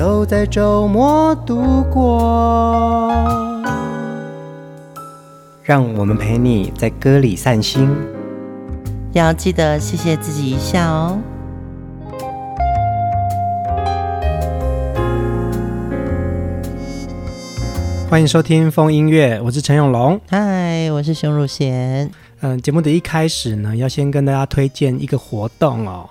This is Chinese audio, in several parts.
都在周末度过，让我们陪你在歌里散心，要记得谢谢自己一下哦。欢迎收听风音乐，我是陈永龙，嗨，我是熊汝贤。嗯，节目的一开始呢，要先跟大家推荐一个活动哦。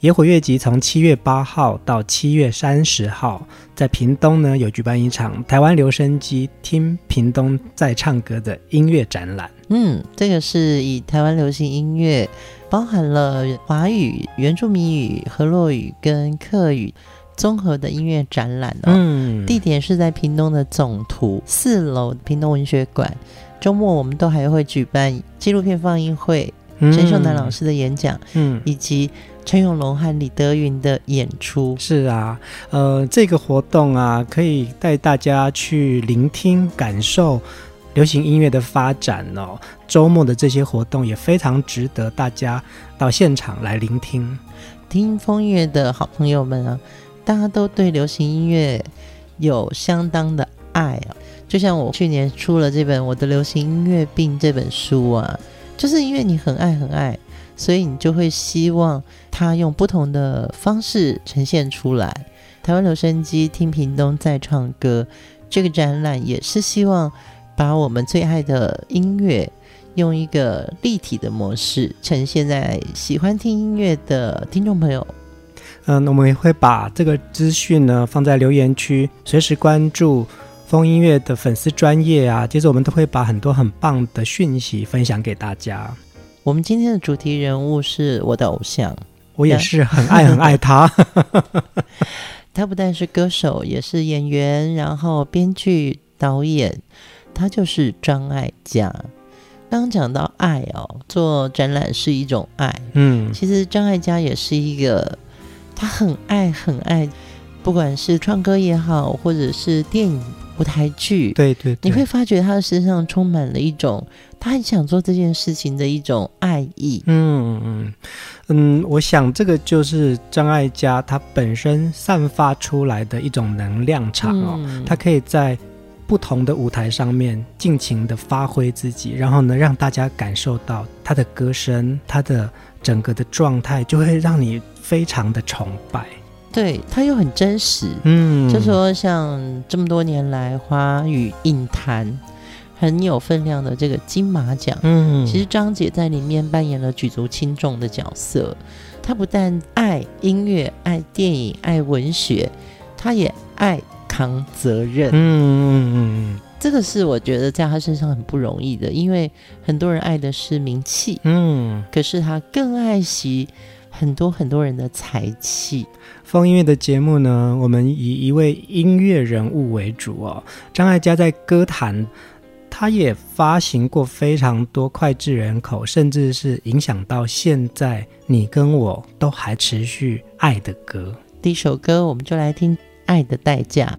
野火乐集从七月八号到七月三十号，在屏东呢有举办一场台湾留声机听屏东在唱歌的音乐展览。嗯，这个是以台湾流行音乐，包含了华语、原住民语、河洛语跟客语综合的音乐展览哦。嗯，地点是在屏东的总图四楼屏东文学馆。周末我们都还会举办纪录片放映会。陈秀男老师的演讲，嗯，以及陈永龙和李德云的演出。是啊，呃，这个活动啊，可以带大家去聆听、感受流行音乐的发展哦。周末的这些活动也非常值得大家到现场来聆听。听风音乐的好朋友们啊，大家都对流行音乐有相当的爱啊。就像我去年出了这本《我的流行音乐病》这本书啊。就是因为你很爱很爱，所以你就会希望他用不同的方式呈现出来。台湾留声机听屏东在唱歌，这个展览也是希望把我们最爱的音乐用一个立体的模式呈现在喜欢听音乐的听众朋友。嗯，我们也会把这个资讯呢放在留言区，随时关注。风音乐的粉丝专业啊，接着我们都会把很多很棒的讯息分享给大家。我们今天的主题人物是我的偶像，我也是很爱很爱他。他不但是歌手，也是演员，然后编剧、导演，他就是张艾嘉。刚刚讲到爱哦，做展览是一种爱。嗯，其实张艾嘉也是一个，他很爱很爱，不管是唱歌也好，或者是电影。舞台剧，对，对对，你会发觉他的身上充满了一种他很想做这件事情的一种爱意。嗯嗯嗯，我想这个就是张艾嘉他本身散发出来的一种能量场哦，嗯、他可以在不同的舞台上面尽情的发挥自己，然后呢，让大家感受到他的歌声，他的整个的状态，就会让你非常的崇拜。对，他又很真实，嗯，就说像这么多年来花语影坛很有分量的这个金马奖，嗯，其实张姐在里面扮演了举足轻重的角色。她不但爱音乐、爱电影、爱文学，她也爱扛责任，嗯嗯嗯，这个是我觉得在她身上很不容易的，因为很多人爱的是名气，嗯，可是她更爱惜很多很多人的才气。风音乐的节目呢，我们以一位音乐人物为主哦。张艾嘉在歌坛，他也发行过非常多脍炙人口，甚至是影响到现在你跟我都还持续爱的歌。第一首歌，我们就来听《爱的代价》。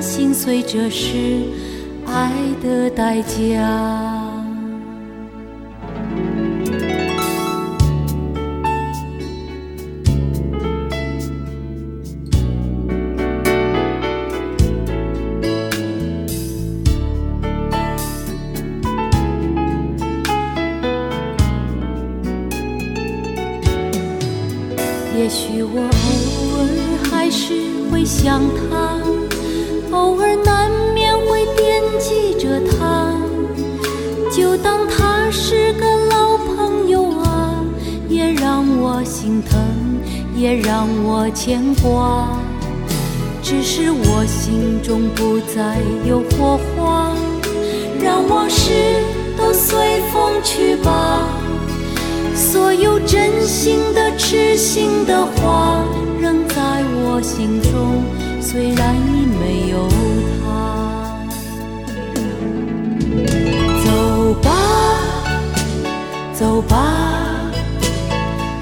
心碎，这是爱的代价。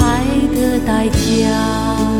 爱的代价。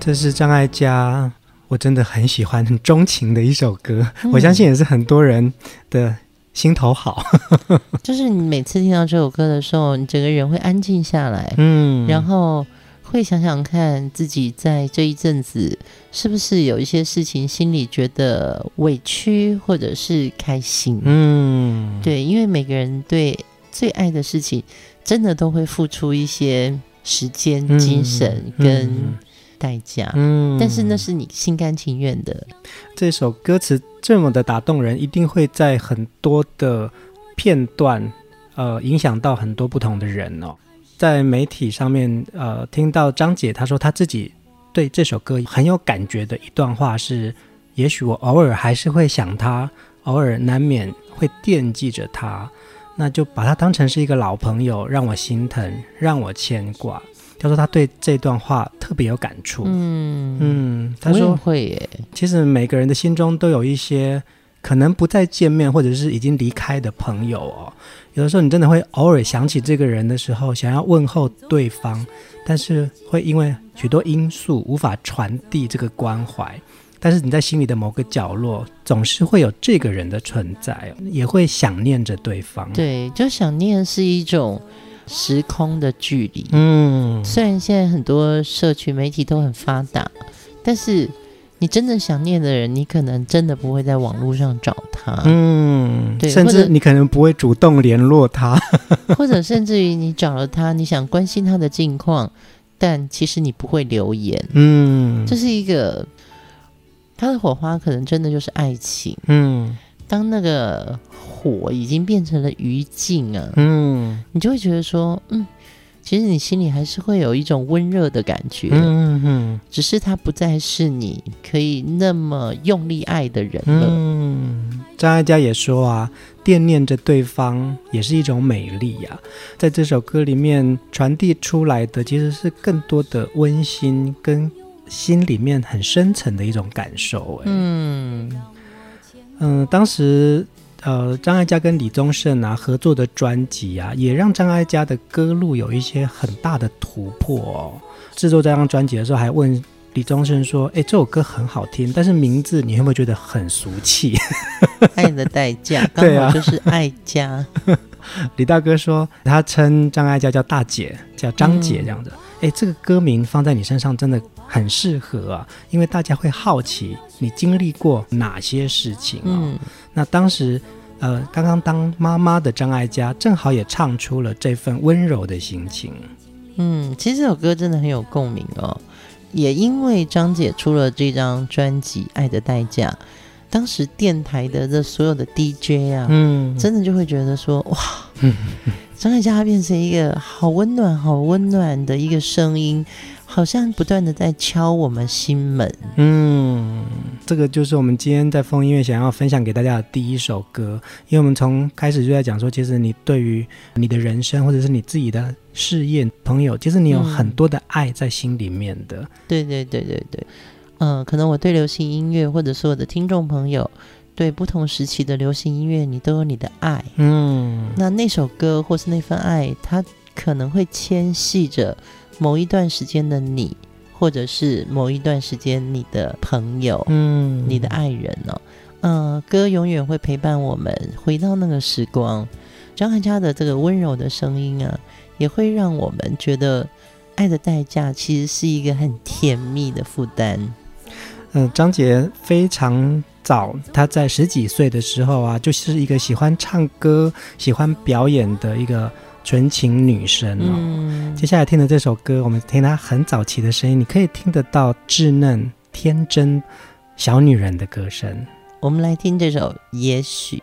这是张艾嘉，我真的很喜欢、很 钟情的一首歌。嗯、我相信也是很多人的心头好。就是你每次听到这首歌的时候，你整个人会安静下来，嗯，然后会想想看自己在这一阵子是不是有一些事情心里觉得委屈，或者是开心。嗯，对，因为每个人对最爱的事情，真的都会付出一些时间、精神跟、嗯。代价，嗯，但是那是你心甘情愿的。这首歌词这么的打动人，一定会在很多的片段，呃，影响到很多不同的人哦。在媒体上面，呃，听到张姐她说她自己对这首歌很有感觉的一段话是：也许我偶尔还是会想他，偶尔难免会惦记着他，那就把他当成是一个老朋友，让我心疼，让我牵挂。他说他对这段话特别有感触。嗯嗯，他说会耶。其实每个人的心中都有一些可能不再见面，或者是已经离开的朋友哦。有的时候，你真的会偶尔想起这个人的时候，想要问候对方，但是会因为许多因素无法传递这个关怀。但是你在心里的某个角落，总是会有这个人的存在，也会想念着对方。对，就想念是一种时空的距离。嗯，虽然现在很多社群媒体都很发达，但是你真的想念的人，你可能真的不会在网络上找他。嗯，对，甚至你可能不会主动联络他，或者甚至于你找了他，你想关心他的近况，但其实你不会留言。嗯，这是一个。他的火花可能真的就是爱情。嗯，当那个火已经变成了余烬啊，嗯，你就会觉得说，嗯，其实你心里还是会有一种温热的感觉。嗯嗯，只是他不再是你可以那么用力爱的人了。嗯，张艾嘉也说啊，惦念着对方也是一种美丽呀、啊。在这首歌里面传递出来的，其实是更多的温馨跟。心里面很深层的一种感受，哎，嗯嗯，当时呃，张艾嘉跟李宗盛啊合作的专辑啊，也让张艾嘉的歌路有一些很大的突破哦。制作这张专辑的时候，还问李宗盛说：“哎，这首歌很好听，但是名字你会不会觉得很俗气？”爱的代价，刚好就是爱家。李大哥说，他称张艾嘉叫大姐，叫张姐这样子。哎、嗯，这个歌名放在你身上真的。很适合啊，因为大家会好奇你经历过哪些事情啊。嗯，那当时，呃，刚刚当妈妈的张艾嘉正好也唱出了这份温柔的心情。嗯，其实这首歌真的很有共鸣哦。也因为张姐出了这张专辑《爱的代价》，当时电台的这所有的 DJ 啊，嗯，真的就会觉得说，哇，张艾嘉变成一个好温暖、好温暖的一个声音。好像不断的在敲我们心门。嗯，这个就是我们今天在风音乐想要分享给大家的第一首歌。因为我们从开始就在讲说，其实你对于你的人生或者是你自己的事业、朋友，其实你有很多的爱在心里面的。嗯、对对对对对，嗯、呃，可能我对流行音乐，或者是我的听众朋友，对不同时期的流行音乐，你都有你的爱。嗯，那那首歌或是那份爱，它可能会牵系着。某一段时间的你，或者是某一段时间你的朋友，嗯，你的爱人呢、哦？嗯、呃，歌永远会陪伴我们回到那个时光。张艾嘉的这个温柔的声音啊，也会让我们觉得爱的代价其实是一个很甜蜜的负担。嗯、呃，张杰非常早，她在十几岁的时候啊，就是一个喜欢唱歌、喜欢表演的一个。纯情女生哦，嗯，接下来听的这首歌，我们听她很早期的声音，你可以听得到稚嫩、天真、小女人的歌声。我们来听这首《也许》。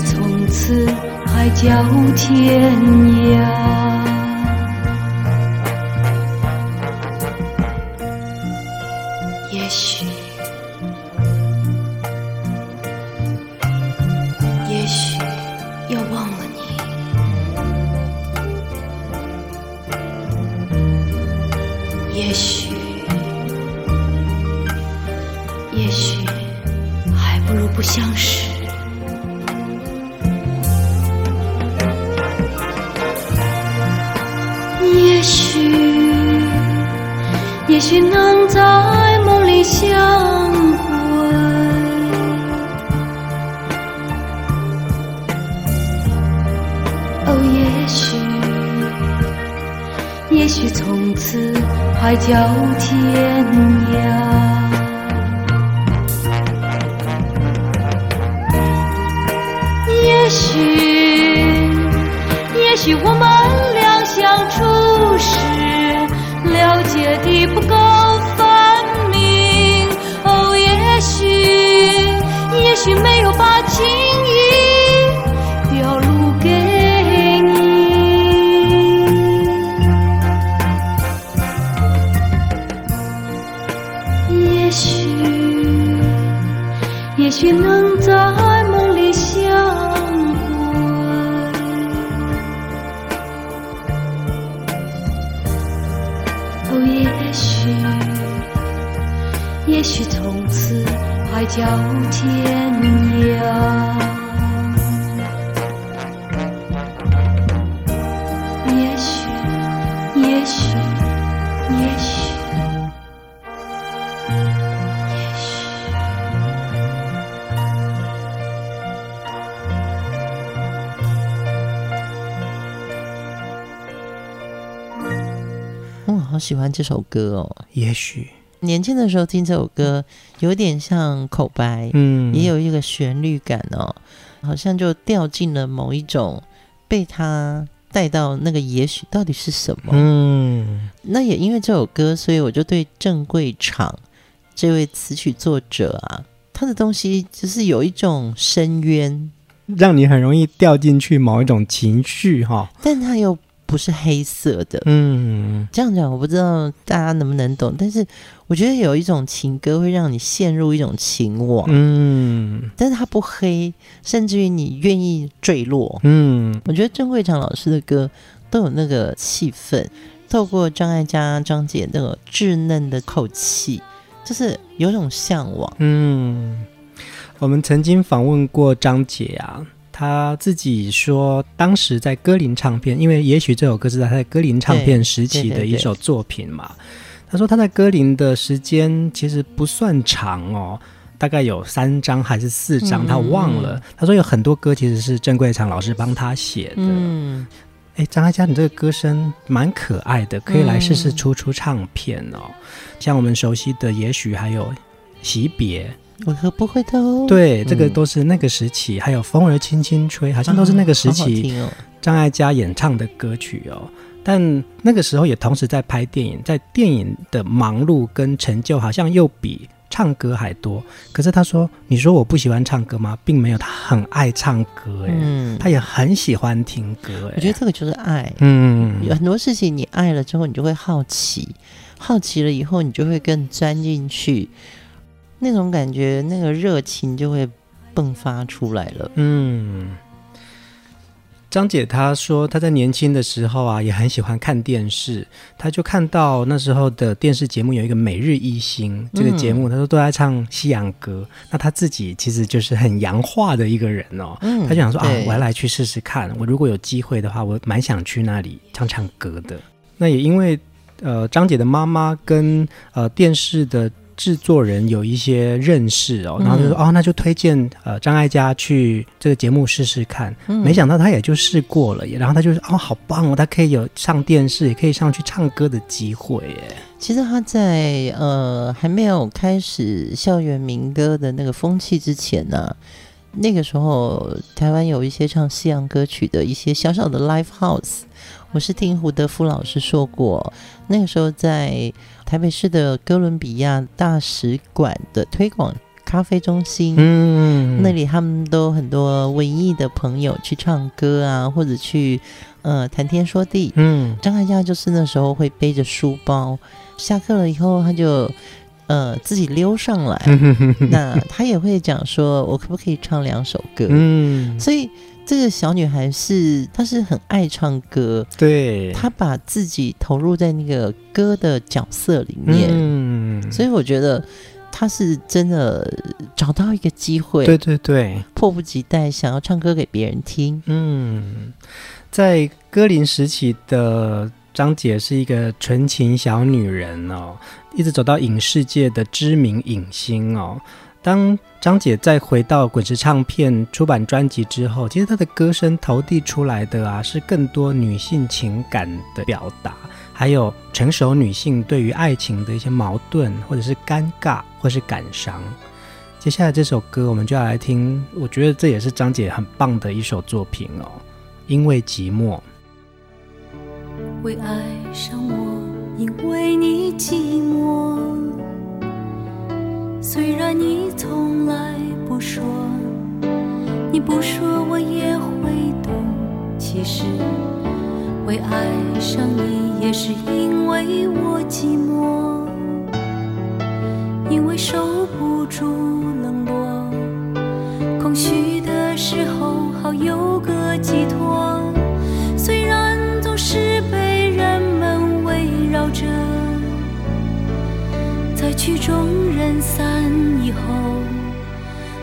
从此海角天涯。海角天涯，也许，也许，也许，也许。我好喜欢这首歌哦，也许。年轻的时候听这首歌，有点像口白，嗯，也有一个旋律感哦，好像就掉进了某一种，被他带到那个也许到底是什么，嗯，那也因为这首歌，所以我就对郑贵场这位词曲作者啊，他的东西就是有一种深渊，让你很容易掉进去某一种情绪哈，但他又不是黑色的，嗯，这样讲我不知道大家能不能懂，但是我觉得有一种情歌会让你陷入一种情网，嗯，但是它不黑，甚至于你愿意坠落，嗯，我觉得郑贵长老师的歌都有那个气氛，透过张艾嘉张姐那个稚嫩的口气，就是有种向往，嗯，我们曾经访问过张姐啊。他自己说，当时在歌林唱片，因为也许这首歌是在他在歌林唱片时期的一首作品嘛。对对对，他说他在歌林的时间其实不算长哦，大概有三张还是四张，他忘了。嗯、他说有很多歌其实是郑贵长老师帮他写的。嗯，哎，张艾嘉，你这个歌声蛮可爱的，可以来试试出出唱片哦。嗯、像我们熟悉的，也许还有惜别。为何不回头？对，这个都是那个时期，嗯、还有风儿轻轻吹，好像都是那个时期张艾嘉演唱的歌曲哦。但那个时候也同时在拍电影，在电影的忙碌跟成就，好像又比唱歌还多。可是他说：“你说我不喜欢唱歌吗？并没有，他很爱唱歌，哎，嗯，他也很喜欢听歌，哎，我觉得这个就是爱，嗯，有很多事情你爱了之后，你就会好奇，好奇了以后，你就会更钻进去。”那种感觉，那个热情就会迸发出来了。嗯，张姐她说她在年轻的时候啊，也很喜欢看电视。她就看到那时候的电视节目有一个《每日一星》这个节目，她说都在唱西洋歌。那她自己其实就是很洋化的一个人哦。嗯，她就想说啊，我要来去试试看。我如果有机会的话，我蛮想去那里唱唱歌的。那也因为呃，张姐的妈妈跟呃电视的。制作人有一些认识哦，然后就说、嗯、哦，那就推荐呃张艾嘉去这个节目试试看。嗯、没想到他也就试过了，然后他就说哦，好棒哦，他可以有上电视，也可以上去唱歌的机会耶。其实他在呃还没有开始校园民歌的那个风气之前呢、啊，那个时候台湾有一些唱西洋歌曲的一些小小的 live house。我是听胡德夫老师说过，那个时候在。台北市的哥伦比亚大使馆的推广咖啡中心，嗯，那里他们都很多文艺的朋友去唱歌啊，或者去呃谈天说地，嗯，张艾嘉就是那时候会背着书包，下课了以后他就呃自己溜上来。那她也会讲说，我可不可以唱两首歌？嗯，所以这个小女孩是她是很爱唱歌，对，她把自己投入在那个歌的角色里面。嗯，所以我觉得。她是真的找到一个机会，对对对，迫不及待想要唱歌给别人听。嗯，在歌林时期的张姐是一个纯情小女人哦，一直走到影视界的知名影星哦。当张姐再回到滚石唱片出版专辑之后，其实她的歌声投递出来的啊，是更多女性情感的表达。还有成熟女性对于爱情的一些矛盾，或者是尴尬，或是感伤。接下来这首歌，我们就要来听。我觉得这也是张姐很棒的一首作品哦。因为寂寞，会爱上我，因为你寂寞。虽然你从来不说，你不说我也会懂。其实。会爱上你，也是因为我寂寞，因为受不住冷落，空虚的时候好有个寄托。曲终人散以后，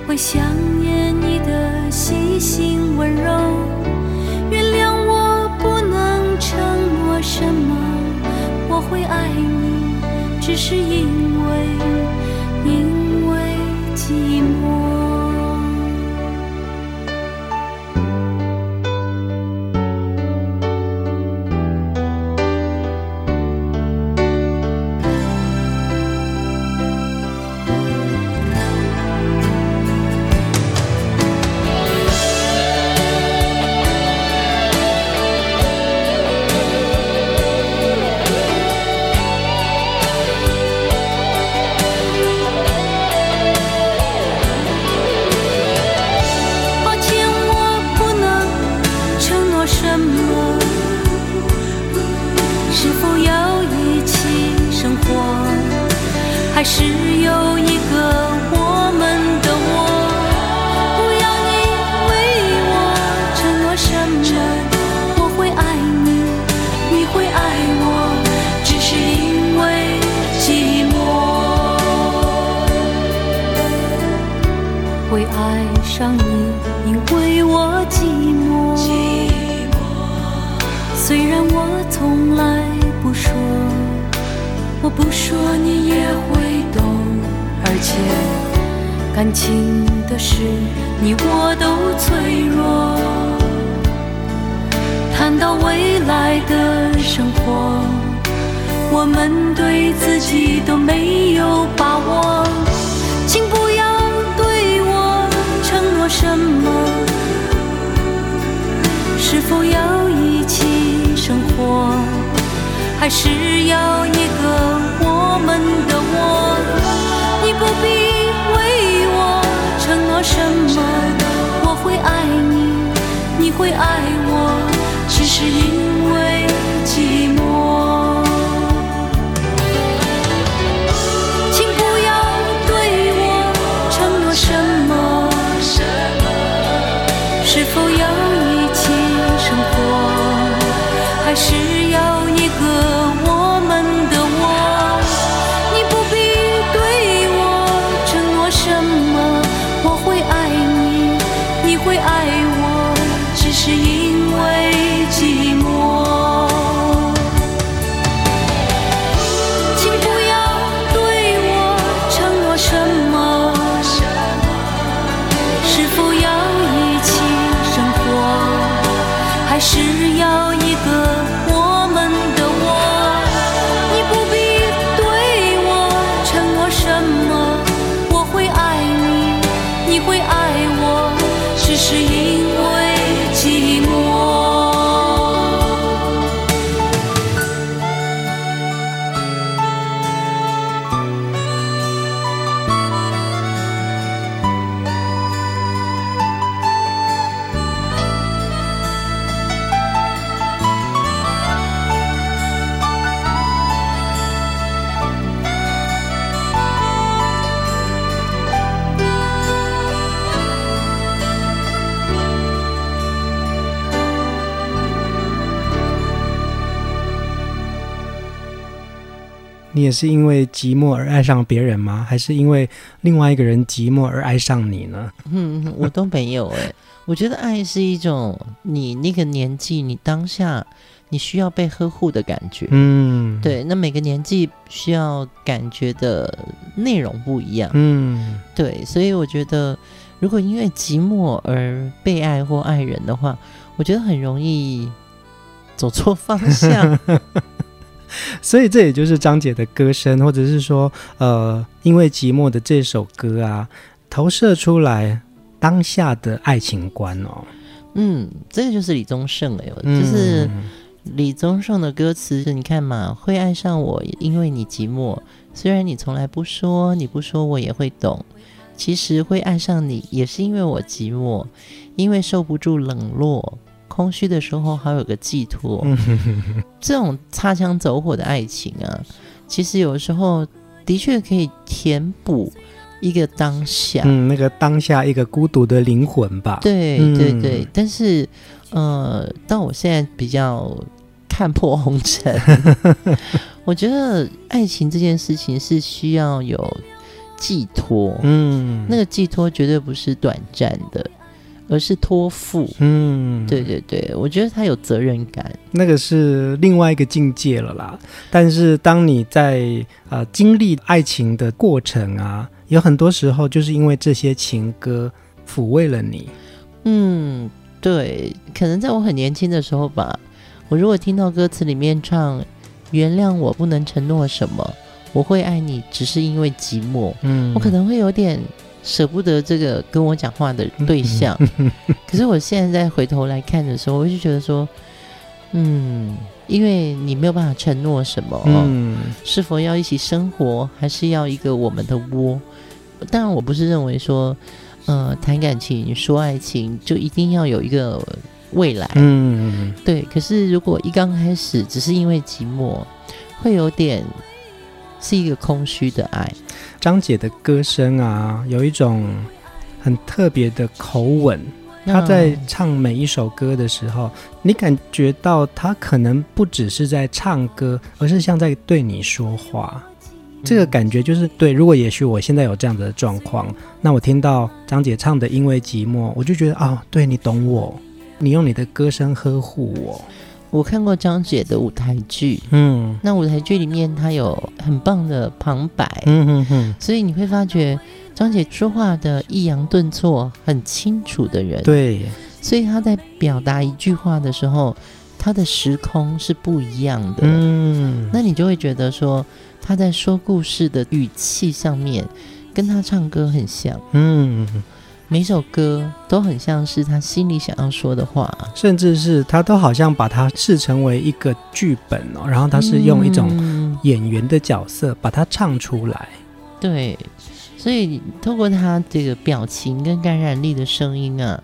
会想念你的细心温柔。原谅我不能承诺什么？我会爱你，只是因为，因为寂寞。我从来不说我不说你也会懂而且感情的事你我都脆弱。谈到未来的生活我们对自己都没有把握请不要对我承诺什么是否要生活还是要一个我们的窝你不必为我承诺什么我会爱你你会爱我只是因为你也是因为寂寞而爱上别人吗？还是因为另外一个人寂寞而爱上你呢？嗯，我都没有哎。我觉得爱是一种你那个年纪，你当下你需要被呵护的感觉。嗯，对。那每个年纪需要感觉的内容不一样。嗯，对。所以我觉得，如果因为寂寞而被爱或爱人的话，我觉得很容易走错方向。所以这也就是张姐的歌声，或者是说，呃，因为寂寞的这首歌啊，投射出来当下的爱情观哦。嗯，这个就是李宗盛哎，就是李宗盛的歌词，你看嘛，会爱上我，因为你寂寞，虽然你从来不说，你不说我也会懂。其实会爱上你，也是因为我寂寞，因为受不住冷落。空虚的时候，还有个寄托。这种擦枪走火的爱情啊，其实有时候的确可以填补一个当下，嗯，那个当下一个孤独的灵魂吧。对对对，嗯、但是呃，到我现在比较看破红尘，我觉得爱情这件事情是需要有寄托，嗯，那个寄托绝对不是短暂的。而是托付，嗯，对对对，我觉得他有责任感，那个是另外一个境界了啦。但是当你在呃经历爱情的过程啊，有很多时候就是因为这些情歌抚慰了你。嗯，对，可能在我很年轻的时候吧，我如果听到歌词里面唱“原谅我不能承诺什么，我会爱你，只是因为寂寞”，嗯，我可能会有点。舍不得这个跟我讲话的对象，可是我现在再回头来看的时候，我就觉得说，嗯，因为你没有办法承诺什么，嗯，是否要一起生活，还是要一个我们的窝？当然，我不是认为说，呃，谈感情、说爱情就一定要有一个未来，嗯，对。可是如果一刚开始只是因为寂寞，会有点是一个空虚的爱。张姐的歌声啊，有一种很特别的口吻。她在唱每一首歌的时候，你感觉到她可能不只是在唱歌，而是像在对你说话。这个感觉就是对。如果也许我现在有这样的状况，那我听到张姐唱的《因为寂寞》，我就觉得啊，对，你懂我，你用你的歌声呵护我。我看过张姐的舞台剧，嗯，那舞台剧里面她有很棒的旁白，嗯哼哼，所以你会发觉张姐说话的抑扬顿挫很清楚的人，对，所以她在表达一句话的时候，她的时空是不一样的，嗯，那你就会觉得说她在说故事的语气上面跟她唱歌很像，嗯。每首歌都很像是他心里想要说的话，甚至是他都好像把它视成为一个剧本哦，然后他是用一种演员的角色把它唱出来。嗯、对，所以透过他这个表情跟感染力的声音啊，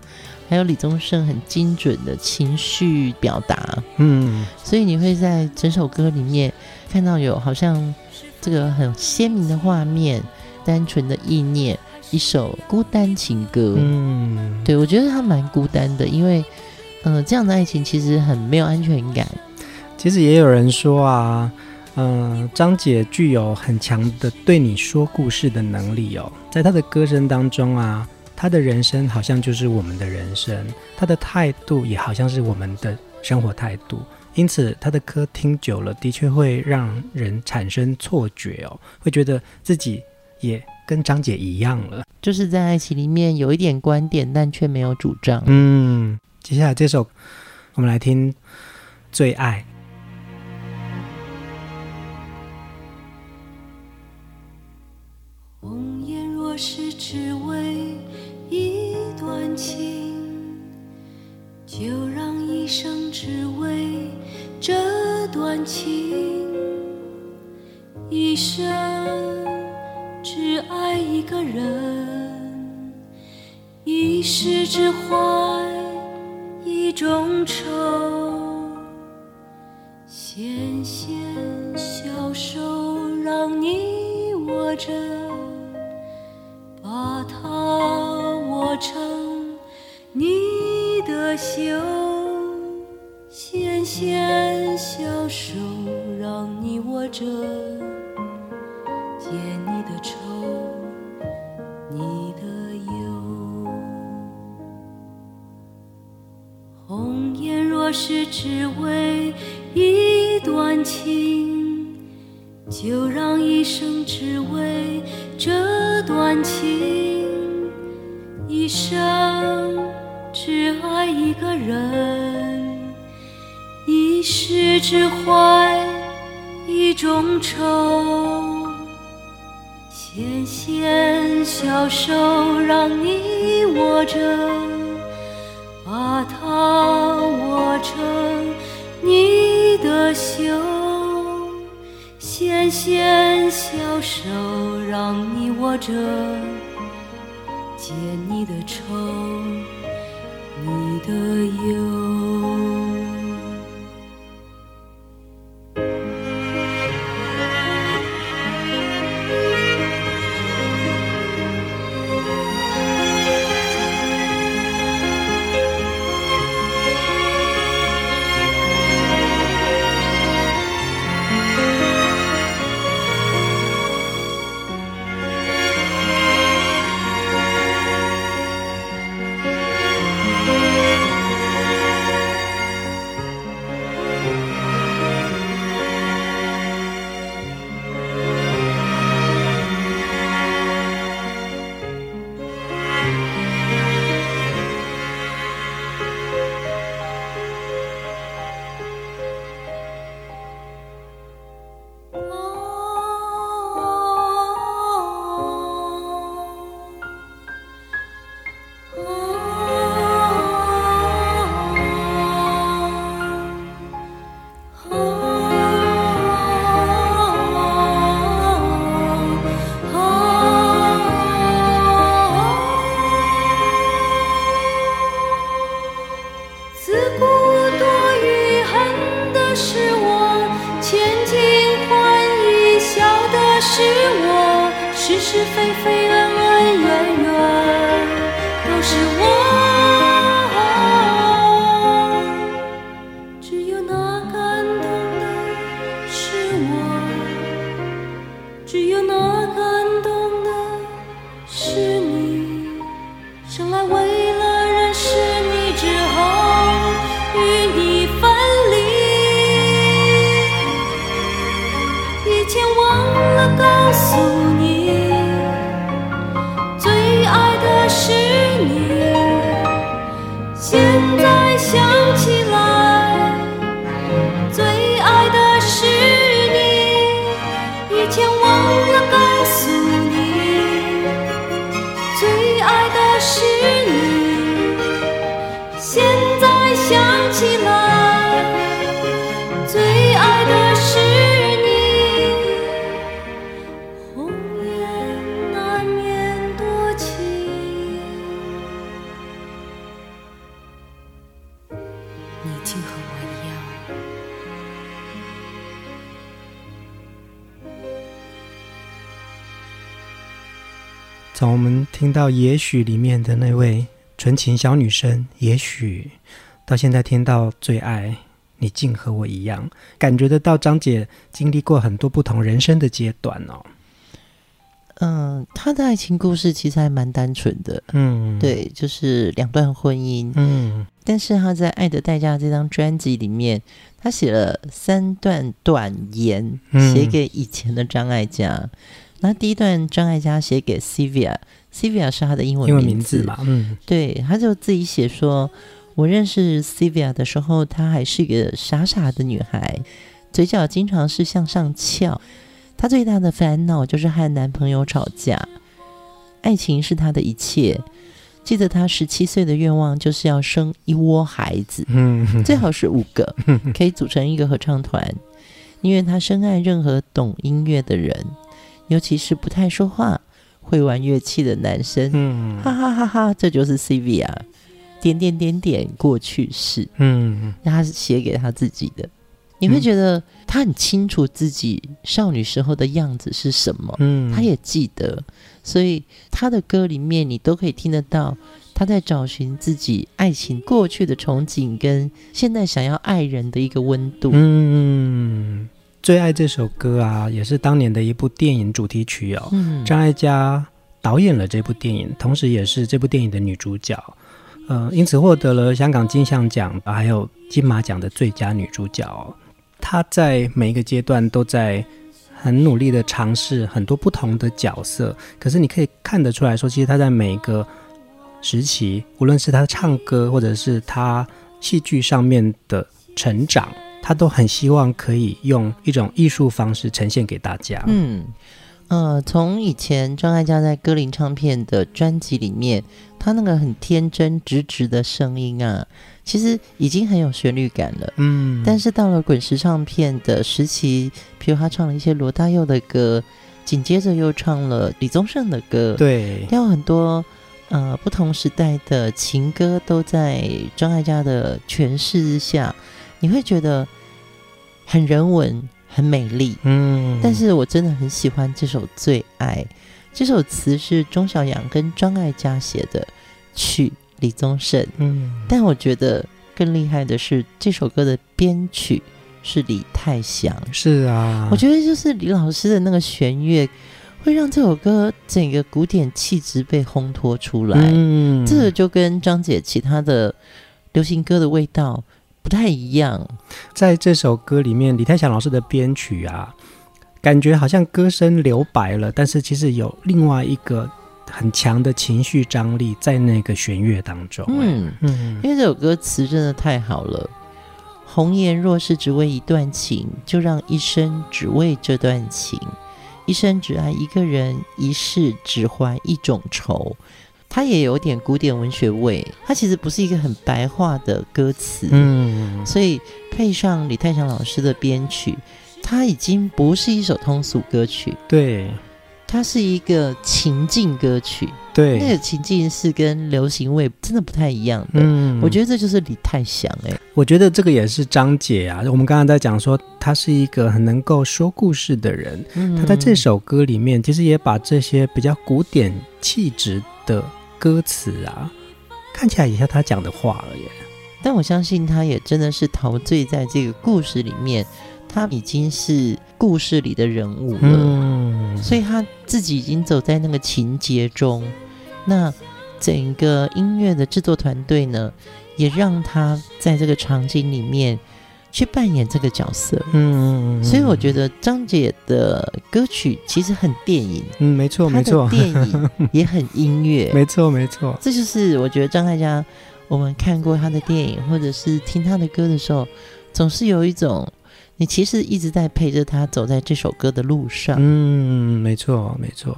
还有李宗盛很精准的情绪表达，嗯，所以你会在整首歌里面看到有好像这个很鲜明的画面，单纯的意念。一首孤单情歌，嗯，对，我觉得他蛮孤单的，因为，嗯、呃，这样的爱情其实很没有安全感。其实也有人说啊，嗯、呃，张姐具有很强的对你说故事的能力哦，在她的歌声当中啊，她的人生好像就是我们的人生，她的态度也好像是我们的生活态度，因此她的歌听久了，的确会让人产生错觉哦，会觉得自己也。跟张姐一样了，就是在爱情里面有一点观点，但却没有主张。嗯，接下来这首，我们来听《最爱》。红颜若是只为一段情，就让一生只为这段情，一生。一世之怀一种愁，只为一段情，就让一生只为这段情，一生只爱一个人，一世只怀一种愁。纤纤小手让你握着，手让你握着，解你的愁，你的忧。听到《也许》里面的那位纯情小女生，也许到现在听到《最爱你竟和我一样》，感觉得到张姐经历过很多不同人生的阶段哦。嗯，她的爱情故事其实还蛮单纯的，嗯，对，就是两段婚姻，嗯，但是她在《爱的代价》这张专辑里面，她写了三段短言，写给以前的张艾嘉。那第一段，张艾嘉写给 Sylvia，Sylvia 是他的英文名字，名字嘛，嗯，对，他就自己写说：“我认识 Sylvia 的时候，她还是一个傻傻的女孩，嘴角经常是向上翘。她最大的烦恼就是和男朋友吵架，爱情是她的一切。记得她十七岁的愿望就是要生一窝孩子，嗯，最好是五个，可以组成一个合唱团，因为她深爱任何懂音乐的人。”尤其是不太说话、会玩乐器的男生，嗯，哈哈哈哈，这就是 Sylvia，点点点点过去式，嗯，他是写给他自己的。你会觉得他很清楚自己少女时候的样子是什么，嗯，他也记得，所以他的歌里面你都可以听得到他在找寻自己爱情过去的憧憬，跟现在想要爱人的一个温度，嗯。最爱这首歌啊，也是当年的一部电影主题曲哦。嗯，张艾嘉导演了这部电影，同时也是这部电影的女主角。呃，因此获得了香港金像奖还有金马奖的最佳女主角。她在每一个阶段都在很努力的尝试很多不同的角色，可是你可以看得出来说，其实她在每一个时期，无论是她唱歌或者是她戏剧上面的成长，她都很希望可以用一种艺术方式呈现给大家。嗯。呃，从以前张艾嘉在歌林唱片的专辑里面，他那个很天真直直的声音啊，其实已经很有旋律感了。嗯，但是到了滚石唱片的时期，比如他唱了一些罗大佑的歌，紧接着又唱了李宗盛的歌，对，有很多呃不同时代的情歌都在张艾嘉的诠释之下，你会觉得很人文。很美丽，嗯，但是我真的很喜欢这首《最爱》。这首词是钟晓阳跟张艾嘉写的，曲李宗盛，嗯，但我觉得更厉害的是这首歌的编曲是李泰祥，是啊，我觉得就是李老师的那个弦乐会让这首歌整个古典气质被烘托出来，嗯，这个就跟张姐其他的流行歌的味道。不太一样，在这首歌里面，李泰祥老师的编曲啊，感觉好像歌声留白了，但是其实有另外一个很强的情绪张力在那个弦乐当中。嗯嗯，因为这首歌词真的太好了。红颜若是只为一段情，就让一生只为这段情，一生只爱一个人，一世只还一种愁。它也有点古典文学味，它其实不是一个很白话的歌词，嗯，所以配上李泰祥老师的编曲，它已经不是一首通俗歌曲，对，它是一个情境歌曲，对，那个情境是跟流行味真的不太一样的，嗯，我觉得这就是李泰祥，欸，哎，我觉得这个也是张姐啊，我们刚刚在讲说，她是一个很能够说故事的人，嗯，她在这首歌里面其实也把这些比较古典气质的歌词啊，看起来也像他讲的话了耶。但我相信他也真的是陶醉在这个故事里面，他已经是故事里的人物了。嗯，所以他自己已经走在那个情节中。那整个音乐的制作团队呢，也让他在这个场景里面。去扮演这个角色，嗯，所以我觉得张姐的歌曲其实很电影，嗯，没错，没错，电影也很音乐，没错，没错，这就是我觉得张艾嘉，我们看过他的电影或者是听他的歌的时候，总是有一种你其实一直在陪着他走在这首歌的路上，嗯，没错，没错，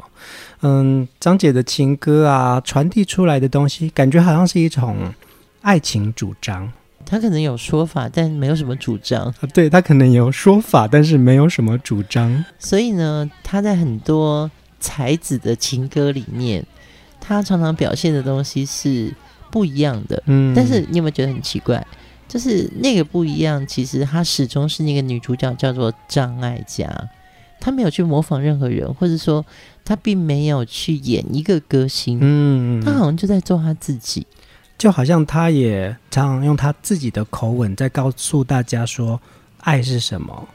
嗯，张姐的情歌啊，传递出来的东西，感觉好像是一种爱情主张。他可能有说法，但没有什么主张。对，他可能有说法，但是没有什么主张。所以呢，他在很多才子的情歌里面，他常常表现的东西是不一样的。嗯，但是你有没有觉得很奇怪？就是那个不一样，其实他始终是那个女主角，叫做张艾嘉。她没有去模仿任何人，或者说她并没有去演一个歌星。嗯，她好像就在做她自己。就好像他也常常用他自己的口吻在告诉大家说，爱是什么，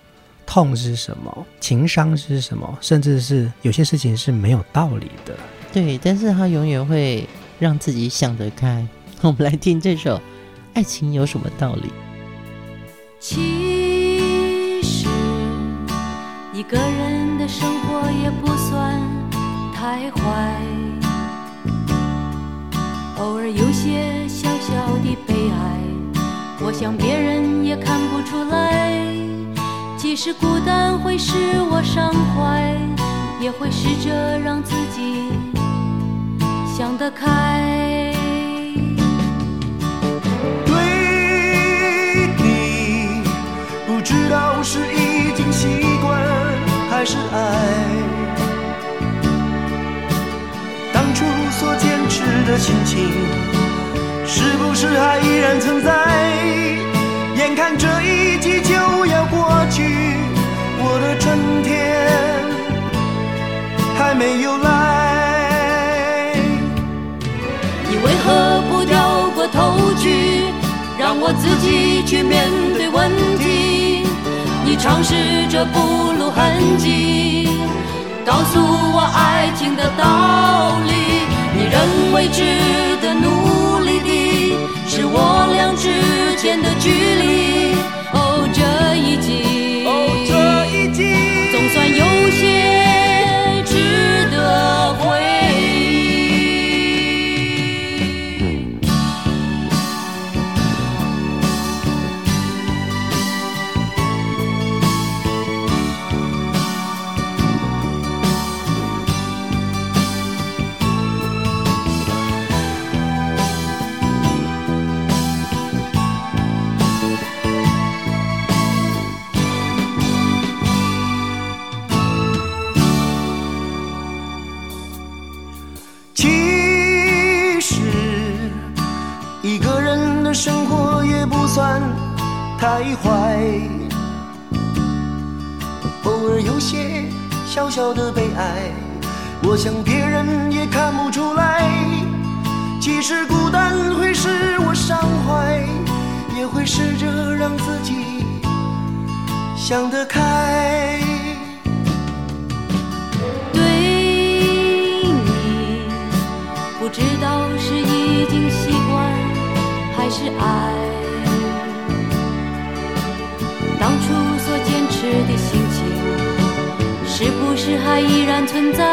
痛是什么，情伤是什么，甚至是有些事情是没有道理的。对，但是他永远会让自己想得开。我们来听这首《爱情有什么道理》。其实一个人的生活也不算太坏。我想别人也看不出来。即使孤单会使我伤怀，也会试着让自己想得开。对你，不知道是已经习惯还是爱。当初所坚持的心情是不是还依然存在？眼看这一季就要过去，我的春天还没有来。你为何不掉过头去，让我自己去面对问题？你尝试着不露痕迹，告诉我爱情的道理。你认为值得努力是，我俩之间的距离。太坏，偶尔有些小小的悲哀，我想别人也看不出来。其实孤单会使我伤怀，也会试着让自己想得开。对你，不知道是已经习惯还是爱。的心情，是不是还依然存在？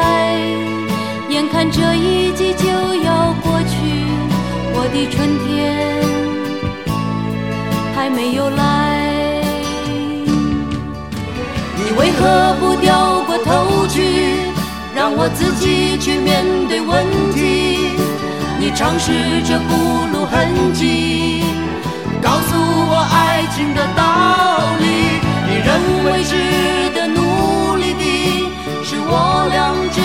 眼看这一季就要过去，我的春天还没有来。你为何不掉过头去，让我自己去面对问题？你尝试着不露痕迹，告诉我爱情的道理。你认为值得努力的，是我俩之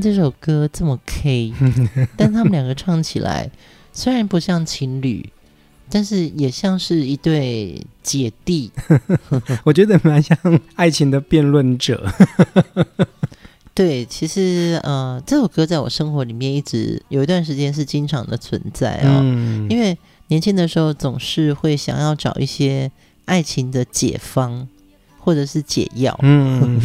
这首歌这么 K，但他们两个唱起来虽然不像情侣，但是也像是一对姐弟。我觉得蛮像爱情的辩论者。对，其实呃，这首歌在我生活里面一直有一段时间是经常的存在哦，嗯，因为年轻的时候总是会想要找一些爱情的解方或者是解药。嗯，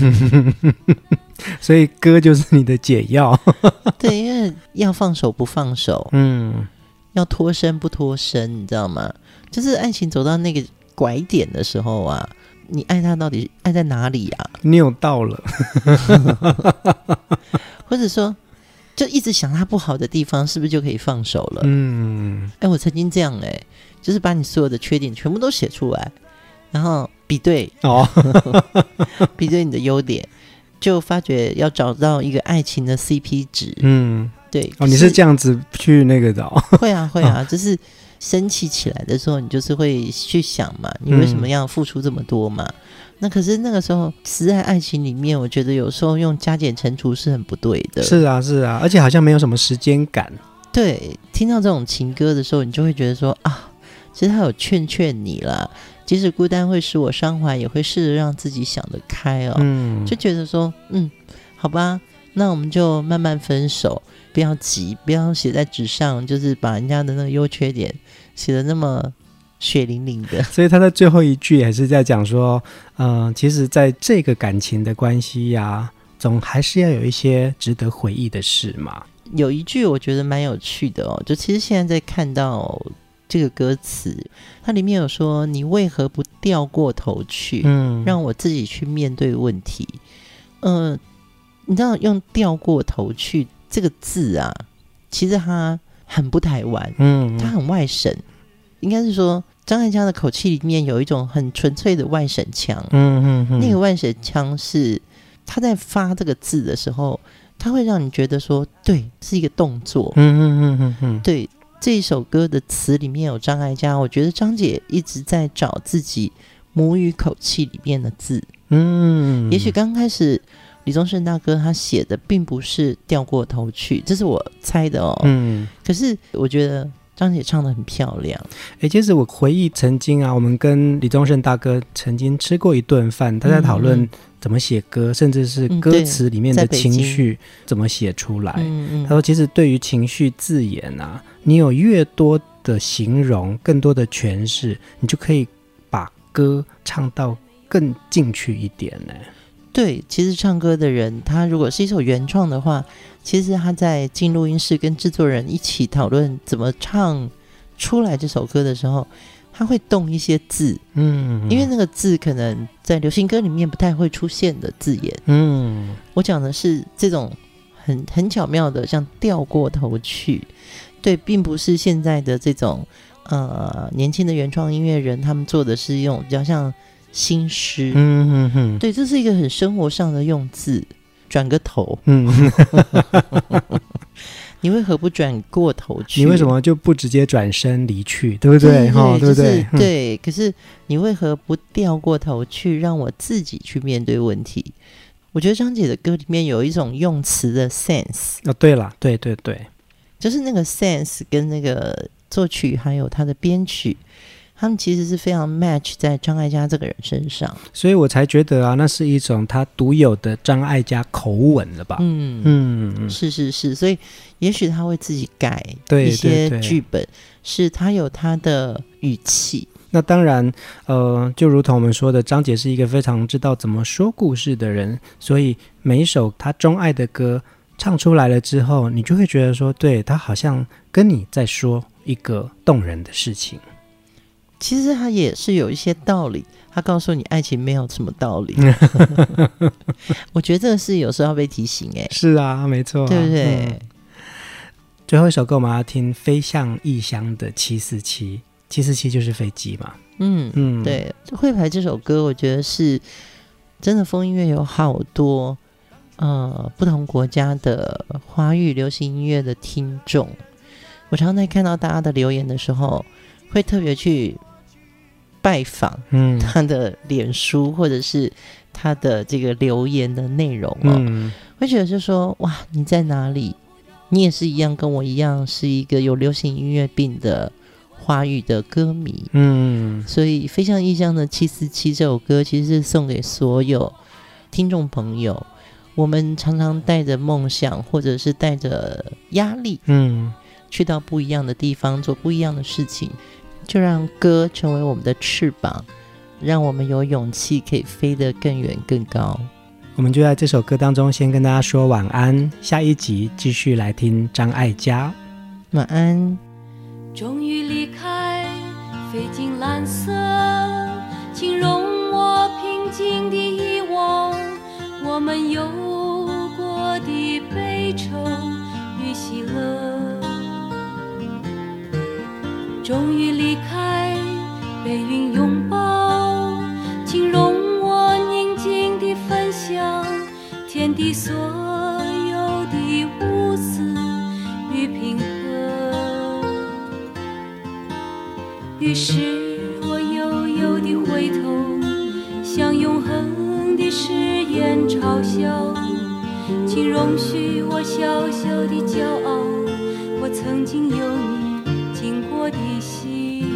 所以歌就是你的解药。对，因为要放手不放手，嗯，要脱身不脱身，你知道吗？就是爱情走到那个拐点的时候啊，你爱他到底爱在哪里啊？你有到了，或者说，就一直想他不好的地方，是不是就可以放手了？嗯，哎，我曾经这样哎，就是把你所有的缺点全部都写出来，然后比对哦，比对你的优点，就发觉要找到一个爱情的 CP 值。嗯，对，哦，你是这样子去那个的哦？会啊会啊，就是生气起来的时候，你就是会去想嘛，你为什么要付出这么多嘛？那可是那个时候，实在爱情里面，我觉得有时候用加减乘除是很不对的。是啊是啊，而且好像没有什么时间感。对，听到这种情歌的时候，你就会觉得说啊，其实他有劝劝你啦，即使孤单会使我伤怀，也会试着让自己想得开哦。嗯，就觉得说，嗯，好吧，那我们就慢慢分手，不要急，不要写在纸上，就是把人家的那个优缺点写的那么血淋淋的。所以他在最后一句也是在讲说，嗯、呃，其实在这个感情的关系呀、啊，总还是要有一些值得回忆的事嘛。有一句我觉得蛮有趣的哦，就其实现在在看到这个歌词，它里面有说：“你为何不掉过头去？嗯，让我自己去面对问题。”嗯，你知道用“掉过头去”这个字啊，其实它很不台湾，嗯，它很外省。应该是说张艾嘉的口气里面有一种很纯粹的外省腔。嗯嗯嗯，那个外省腔是他在发这个字的时候。它会让你觉得说，对，是一个动作。嗯嗯嗯嗯嗯，对，这一首歌的词里面有张艾嘉，我觉得张姐一直在找自己母语口气里面的字。嗯，也许刚开始李宗盛大哥他写的并不是掉过头去，这是我猜的哦。嗯，可是我觉得张姐唱的很漂亮。哎，其实我回忆曾经啊，我们跟李宗盛大哥曾经吃过一顿饭，他在讨论怎么写歌，嗯、甚至是歌词里面的情绪怎么写出来。他说，其实对于情绪字眼啊，你有越多的形容，更多的诠释，你就可以把歌唱到更进去一点呢。对，其实唱歌的人，他如果是一首原创的话，其实他在进录音室跟制作人一起讨论怎么唱出来这首歌的时候，他会动一些字，嗯，因为那个字可能在流行歌里面不太会出现的字眼，嗯，我讲的是这种很很巧妙的，像掉过头去，对，并不是现在的这种呃年轻的原创音乐人他们做的是用比较像。新诗，嗯。对，这是一个很生活上的用字，转个头，嗯，你为何不转过头去？你为什么就不直接转身离去？对不对？哈，对不对？对，可是你为何不掉过头去，让我自己去面对问题？我觉得张姐的歌里面有一种用词的 sense。哦，对了，对对对，就是那个 sense 跟那个作曲还有他的编曲。他们其实是非常 match 在张艾嘉这个人身上，所以我才觉得啊，那是一种他独有的张艾嘉口吻了吧？嗯嗯，是是是，所以也许他会自己改一些剧本，对对对，是他有他的语气。那当然，呃，就如同我们说的，张姐是一个非常知道怎么说故事的人，所以每一首他钟爱的歌唱出来了之后，你就会觉得说，对，他好像跟你在说一个动人的事情。其实他也是有一些道理，他告诉你爱情没有什么道理。我觉得这个是有时候要被提醒哎。是啊，没错啊，对不对？嗯。最后一首歌我们要听《飞向异乡的七四七》，七四七就是飞机嘛。嗯嗯，对。会排这首歌，我觉得是真的。风音乐有好多呃不同国家的华语流行音乐的听众，我常常在看到大家的留言的时候，会特别去。拜访，嗯，他的脸书或者是他的这个留言的内容哦，嗯，会觉得就说，哇，你在哪里？你也是一样，跟我一样是一个有流行音乐病的华语的歌迷，嗯，所以《飞向异乡的七四七》这首歌其实是送给所有听众朋友。我们常常带着梦想，或者是带着压力，嗯，去到不一样的地方，做不一样的事情。就让歌成为我们的翅膀，让我们有勇气可以飞得更远更高。我们就在这首歌当中先跟大家说晚安，下一集继续来听张艾嘉。晚安。终于离开，飞进蓝色，请容我平静地遗忘我们有过的悲愁与喜乐。终于离开，被云拥抱，请容我宁静地分享天地所有的无私与平和。于是我悠悠地回头，向永恒的誓言嘲笑，请容许我小小的骄傲，我曾经有你。我的心。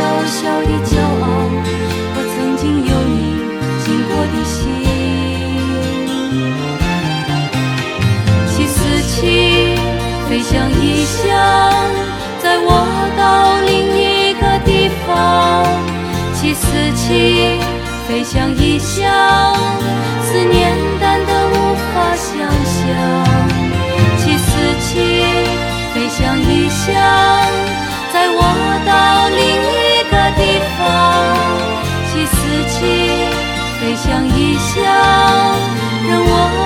小小的骄傲，我曾经有你经过的心。七四七，飞向异乡，在我到另一个地方。七四七，飞向异乡，思念淡得无法想象。七四七，飞向异乡，在我到。笑让我